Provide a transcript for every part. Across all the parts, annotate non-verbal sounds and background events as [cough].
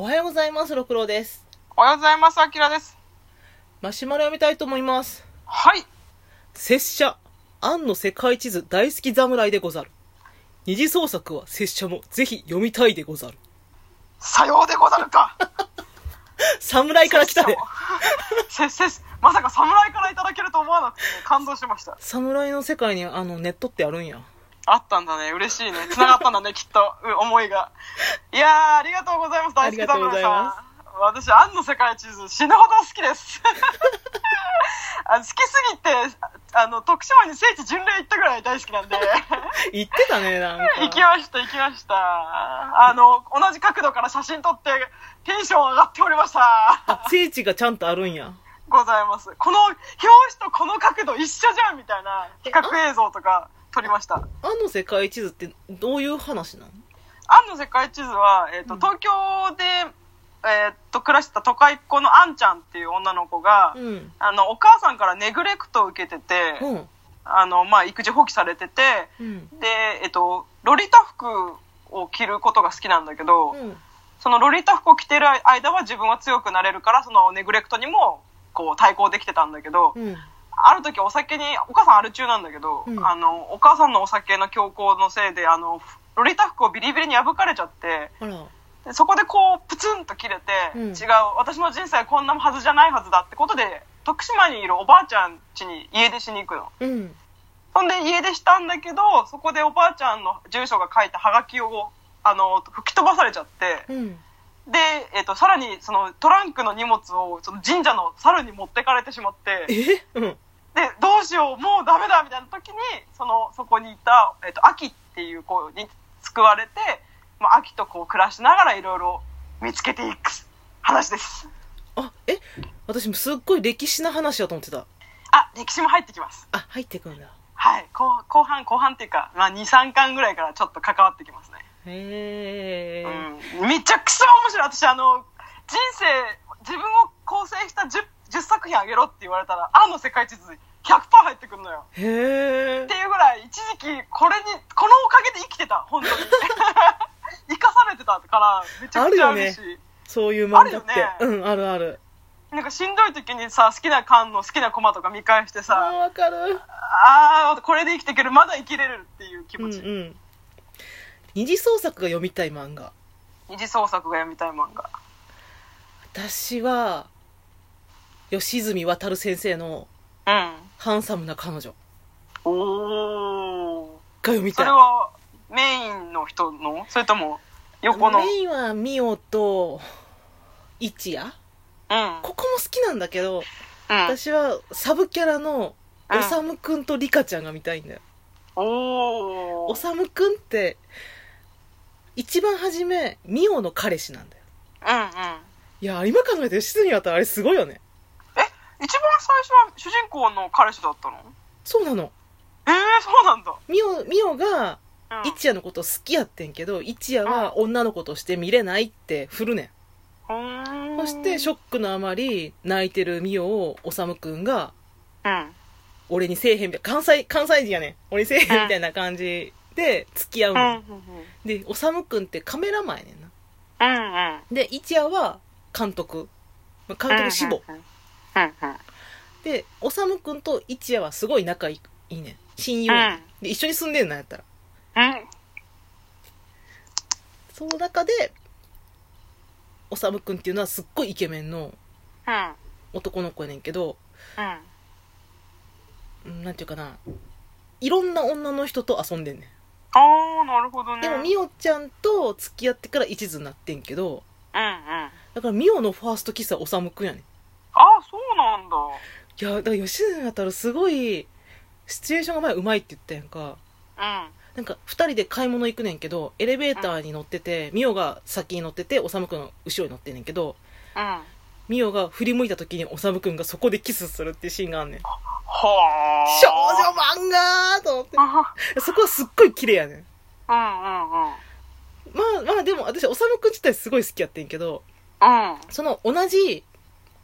おはようございます、六郎です。おはようございます、あきらです。マシュマロ読みたいと思います。はい。拙者、庵の世界地図大好き侍でござる。二次創作は拙者もぜひ読みたいでござる。さようでござるか。[laughs] 侍から来たね。[laughs] せ、せ、まさか侍からいただけると思わなくて、ね、感動しました。[laughs] 侍の世界にあのネットってあるんや。あったんだね。嬉しいね。繋がったんだね、きっと。う思いが。いやー、ありがとうございます、大好きありがとうございま侍さん。私、アンの世界地図、死ぬほど好きです。[laughs] あの好きすぎて、あの、徳島に聖地巡礼行ったぐらい大好きなんで。[laughs] 言ってたね、なんか。行きました、行きました。あの、同じ角度から写真撮って、テンション上がっておりました。あ、聖地がちゃんとあるんや。ございます。この表紙とこの角度一緒じゃんみたいな比較映像とか撮りました。庵の世界地図ってどういう話なのアンの世界地図は、えっ、と、うん東京で、えっ、と、暮らしてた都会っ子のアンちゃんっていう女の子が、うん。あの、お母さんからネグレクトを受けてて、うん。あの、まあ、育児放棄されてて、うん。で、えっ、と、ロリタ服を着ることが好きなんだけど、うん。そのロリータ服を着てる間は自分は強くなれるから、そのネグレクトにも、こう対抗できてたんだけど、うん。ある時お酒に、お母さんアル中なんだけど、うんあの、お母さんのお酒の強行のせいで、あの、ロリータ服をビリビリに破かれちゃって。でそこでこう、プツンと切れて、うん違う、私の人生はこんなはずじゃないはずだってことで、徳島にいるおばあちゃん家に家出しに行くの。うん。そんで家出したんだけど、そこでおばあちゃんの住所が書いたハガキを、あの、吹き飛ばされちゃって、うん。で、えっ、と、さらに、その、トランクの荷物を、その神社の猿に持ってかれてしまって、え？うん。で、どうしよう、もうダメだ、みたいな時に、その、そこにいた、えっ、と、秋っていう子に救われて、まあ、秋とこう暮らしながらいろいろ見つけていく話です。あ、え？私もすっごい歴史な話だと思ってた。あ、歴史も入ってきます。あ、入ってくんだ。はい。後後半、後半っていうか、まあ、2、3巻ぐらいからちょっと関わってきますね。へえ。うん。めちゃくちゃ面白い。私、あの、人生、自分を構成した 10, 10作品あげろって言われたら、あの世界地図100%入ってくるのよ。へえって。いうぐらい、一時期、これに、このおかげで生きてた、本当に。[laughs] 生かされてたから、めちゃくちゃ嬉しい。そういう漫画って。あるうん、あるある。なんかしんどい時にさ、好きな缶の好きなコマとか見返してさ、わかる。あー、これで生きていける、まだ生きれるっていう気うんう持ち。ん。二次創作が読みたい漫画。二次創作が読みたい漫画。私は、吉住渉先生のうん。ハンサムな彼女がおー。読みたいそれ。はメインの人の？それとも横の？メインはミオと一夜うん。ここも好きなんだけど、うん。私はサブキャラのうんおさむくんとリカちゃんが見たいんだよ。おー。おさむくんって、一番初め、ミオの彼氏なんだよ。うんうん。いや、今考えて吉住渉あれすごいよね。え、一番最初は主人公の彼氏だったの？そうなの。えー、そうなんだ。ミオ、ミオがうん。一夜のこと好きやってんけど、一夜は女の子として見れないって振るねん。うーんそしてショックのあまり泣いてるミオをおさむくんがうん。俺にせえへんみたいな関西関西人やねん俺にせえへんみたいな感じで付き合ううん。うの、ん。でおさむくんってカメラマンやねんなうん。うん。で一夜は監督まあ監督志望うん。うん。うん。でおさむくんと一夜はすごい仲いいねん親友やねんうんで一緒に住んでんなんやったらうん。その中でおさむくんっていうのはすっごいイケメンのうん。男の子やねんけどうん。うんなんていうかないろんな女の人と遊んでんねんあー、なるほどね。でもみおちゃんと付き合ってから一途になってんけどうんうん。だからみおのファーストキスはおさむくんやねんだ。やだから吉住だったらすごいシチュエーションが前うまいって言ったやんかうん。なんか2人で買い物行くねんけどエレベーターに乗っててみおが先に乗ってておさむくんの後ろに乗ってんねんけどうん。みおが振り向いた時におさむくんがそこでキスするっていうシーンがあんねんはー。少女漫画と思ってあそこはすっごい綺麗やねんうんうんうん。まあまあでも私おさむくん自体すごい好きやってんけどうん。その同じ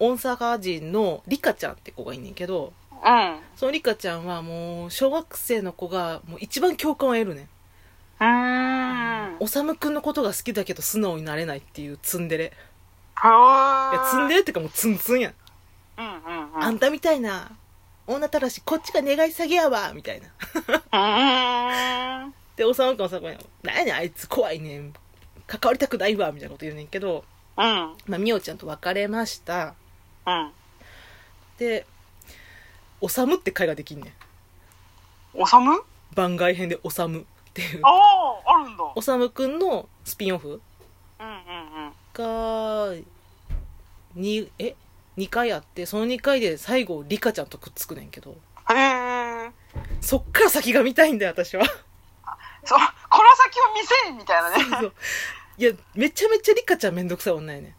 大阪人のリカちゃんって子がいんねんけどうん。そのリカちゃんはもう小学生の子がもう一番共感を得るねんうーん。おさむくんのことが好きだけど素直になれないっていうツンデレ。へいや、ツンデレレってかもうツンツンやん。うんうんうん。あんたみたいな女たらしこっちが願い下げやわみたいな。うーん。で、おさむくんはさ、何やねんあいつ怖いねん。関わりたくないわみたいなこと言うねんけど、うん。まあ、みおちゃんと別れました。うん。で、おさむって回ができんねん。おさむ？番外編でおさむっていう。ああ、あるんだ。おさむくんのスピンオフうんうんうん。が、に、え ?2 回あって、その2回で最後、リカちゃんとくっつくねんけど、へえ。そっから先が見たいんだよ、私は。そう、この先を見せみたいなね。そういや、めちゃめちゃリカちゃんめんどくさい女やねん。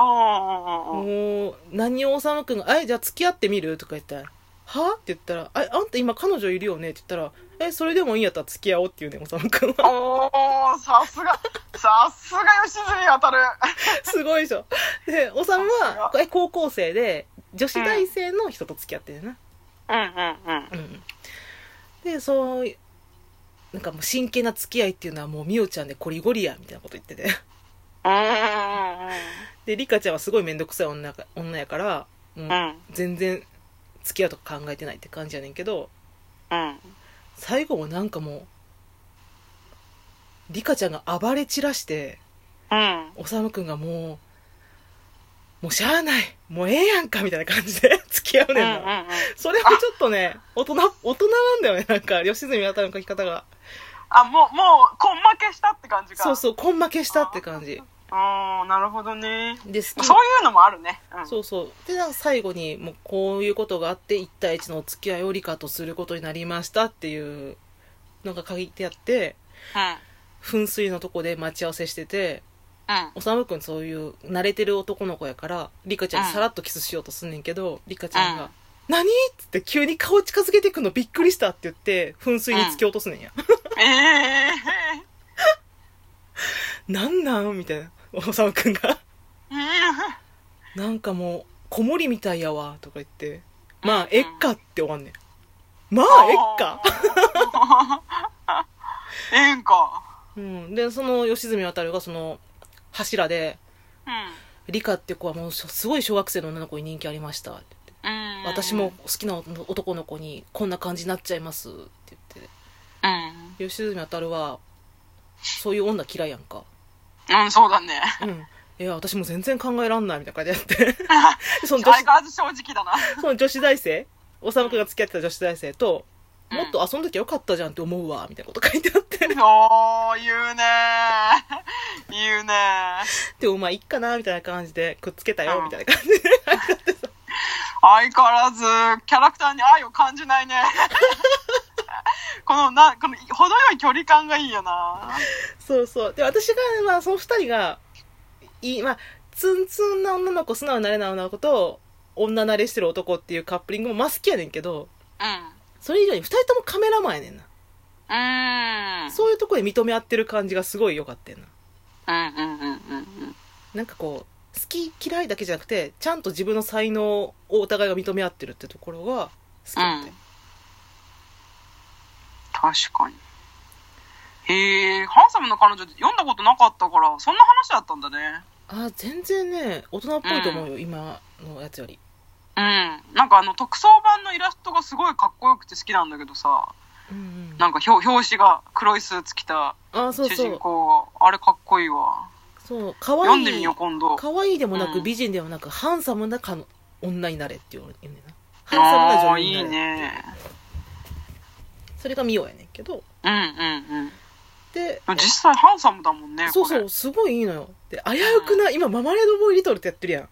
もう、何をおさむくんが、あい、じゃあ付き合ってみる？とか言ったら、は？って言ったら、あ、あんた今彼女いるよね？って言ったら、え、それでもいいんやったら付き合おうって言うねん、おさむくんは。おー、さすが、さすが吉住当たる。[laughs] すごいでしょ。で、おさむは、え、高校生で、女子大生の人と付き合ってるな。うんうんうん。うん。で、そう、なんかもう真剣な付き合いっていうのはもうみおちゃんでコリゴリや、みたいなこと言ってて。で、リカちゃんはすごいめんどくさい女か女やから、もう。全然付き合うとか考えてないって感じやねんけど、うん。最後もなんかもう、リカちゃんが暴れ散らして、うん。おさむくんがもう、もうしゃあない、もうええやんか、みたいな感じで [laughs] 付き合ううんねうんんうん。それもちょっとね、大人、大人なんだよね、なんか、吉住あたりの書き方が。あ、もう、もう、根負けしたって感じか。そうそう、根負けしたって感じ。ああ、なるほどね。で、好きそういうのもあるね。うん。そうそう。で、最後に、もうこういうことがあって、1対1のお付き合いをリカとすることになりましたっていうのが書いてあって、うん。噴水のとこで待ち合わせしてて、うん。おさむくんそういう慣れてる男の子やから、リカちゃんにさらっとキスしようとすんねんけど、リカちゃんが、うん何?っつって急に顔近づけてくのびっくりしたって言って、噴水に突き落とすねんや。ええ [laughs] なんなん?みたいな。おさむくんが。ー。[laughs] なんかもう、子守みたいやわ、とか言って。まあ、えっかって終わんねん。まあ、えっか。[laughs] ええんか。うん。で、その、吉住渡がその、柱で、うん。リカって子はもう、すごい小学生の女の子に人気ありましたって言って。うん私も好きな男の子にこんな感じになっちゃいますって言って。うん。吉住渡は、そういう女嫌いやんか。うん、そうだね。うん。いや、私も全然考えらんないみたいな感じでやって。[laughs] その女子相変わらず正直だな。その女子大生、おさむくんが付き合ってた女子大生と、うんもっと遊んどきゃよかったじゃんって思うわ、みたいなこと書いてあって。おー、言うね言うねでもまあいっかな、みたいな感じでくっつけたよ、うんみたいな感じで。相変わらず、キャラクターに愛を感じないね。[laughs] この、な、この、程よい距離感がいいよな。そうそう。で、私が、まあその二人が、いい、まあ、ツンツンな女の子、素直になれない女の子と、女慣れしてる男っていうカップリングもまあ好きやねんけど、うん。それ以上に二人ともカメラマンやねんな。うーん。そういうとこで認め合ってる感じがすごい良かったよな。うんうんうんうんうん。なんかこう、好き嫌いだけじゃなくて、ちゃんと自分の才能をお互いが認め合ってるってところが好きだったよ。確かに。へえ、ハンサムな彼女って読んだことなかったから、そんな話だったんだね。あ、全然ね、大人っぽいと思うよ、今のやつより。うん。なんかあの、特装版のイラストがすごいかっこよくて好きなんだけどさ、うんうん。なんか表表紙が黒いスーツ着たあ、そう主人。公が、あれかっこいいわ。そう、可愛い。読んでみよう、今度。可愛いでもなく、うん美人でもなく、ハンサムなかの女になれって言うねんな。ハンサムな女優になれ。ね。それがミオやねんけど。うんうんで、うん。実際ハンサムだもんね。そうそう、すごいいいのよ。で、危うくな、今、ママレードボーイリトルってやってるやん。うん。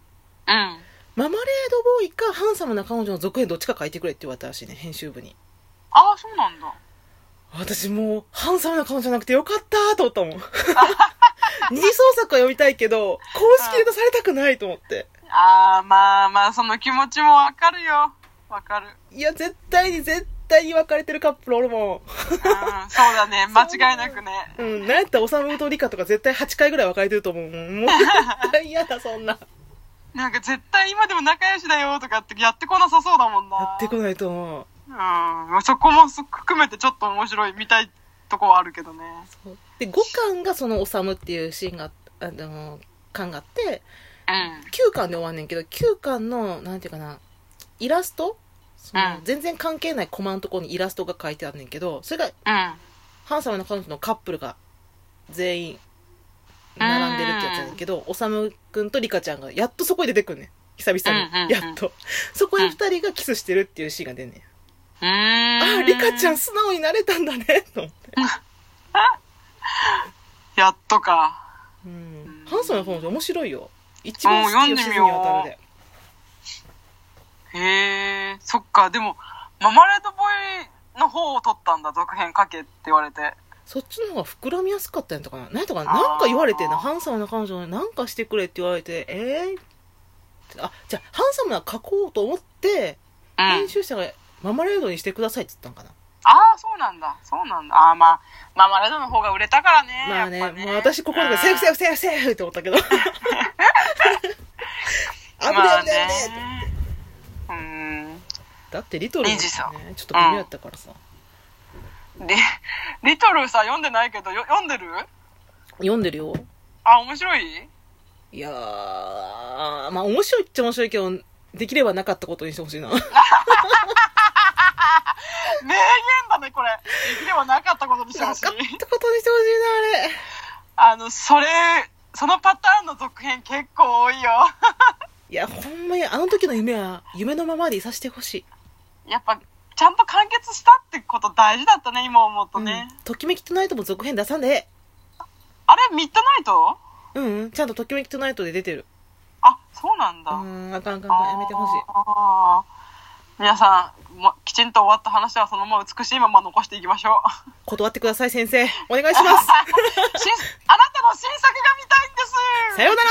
ママレードボーイか、ハンサムな彼女の続編どっちか書いてくれって言われたらしいね、編集部に。ああ、そうなんだ。私もう、ハンサムな彼女じゃなくてよかったーと思ったもん。[laughs] 二次創作は読みたいけど、公式で出されたくないと思って。ああ、まあまあ、その気持ちもわかるよ。わかる。いや、絶対に絶対に別れてるカップルおるもうん、そうだね。[laughs] 間違いなくね。ん。うん、なんやったら、おさむとリカとか絶対8回ぐらい別れてると思う。もう、絶対嫌だ、そんな。なんか絶対今でも仲良しだよとかってやってこなさそうだもんな。やってこないと思う。うん。まあそこもそ含めてちょっと面白い、見たいとこはあるけどね。で5巻がその修っていうシーンがあの巻があってうん。9巻で終わんねんけど9巻のなんていうかなイラスト全然関係ないコマのところにイラストが書いてあんねんけどそれがうん。ハンサムな彼女のカップルが全員並んでるってやつやねんけど修くんとリカちゃんがやっとそこに出てくんねん。久々に、うんうんうん。やっと。そこに2人がキスしてるっていうシーンが出んねん。あリカちゃん素直になれたんだねと思って、[laughs] やっとか。うん、ハンサムな彼女面白いよ。一番好きようん読んでみよう。シズにわたるでへえ、そっか。でも、ママレードボーイの方を取ったんだ、続編書けって言われて。そっちの方が膨らみやすかったんやったかな何やったかななんか言われてんな、ハンサムな彼女になんかしてくれって言われて、えー、あ、じゃあ、ハンサムな書こうと思って、うん。編集者がママレードにしてくださいって言ったんかな。ああ、そうなんだ。そうなんだ。ああ、まあ、ママレードの方が売れたからね。まあね、やっぱもう私心でセーフセーフセーフセーフって思ったけど。[laughs] 危ねえ危ねえ危ねね。だってリトルもねちょっと微妙やったからさ。で、リトルさ、読んでないけど、よ読んでる？読んでるよ。あ、面白い？いやー、まあ面白いっちゃ面白いけど、できればなかったことにしてほしいな。[laughs] 名言だね、これ。できればなかったことにしてほしいなかっ。たことにしてほしいな、あれ。あの、それ、そのパターンの続編結構多いよ。[laughs] いや、ほんまに、あの時の夢は、夢のままでいさせてほしい。やっぱ、ちゃんと完結したってこと大事だったね、今思うとね。うんときめきトゥナイトも続編出さんで。あれ、ミッドナイト？うん、うん、ちゃんとときめきトゥナイトで出てる。あ、そうなんだ。うん、あかんあかんあかん、やめてほしい。あー皆さん、もきちんと終わった話はそのまま美しいまま残していきましょう。断ってください、先生。お願いします。[laughs] 新あなたの新作が見たいんですさようなら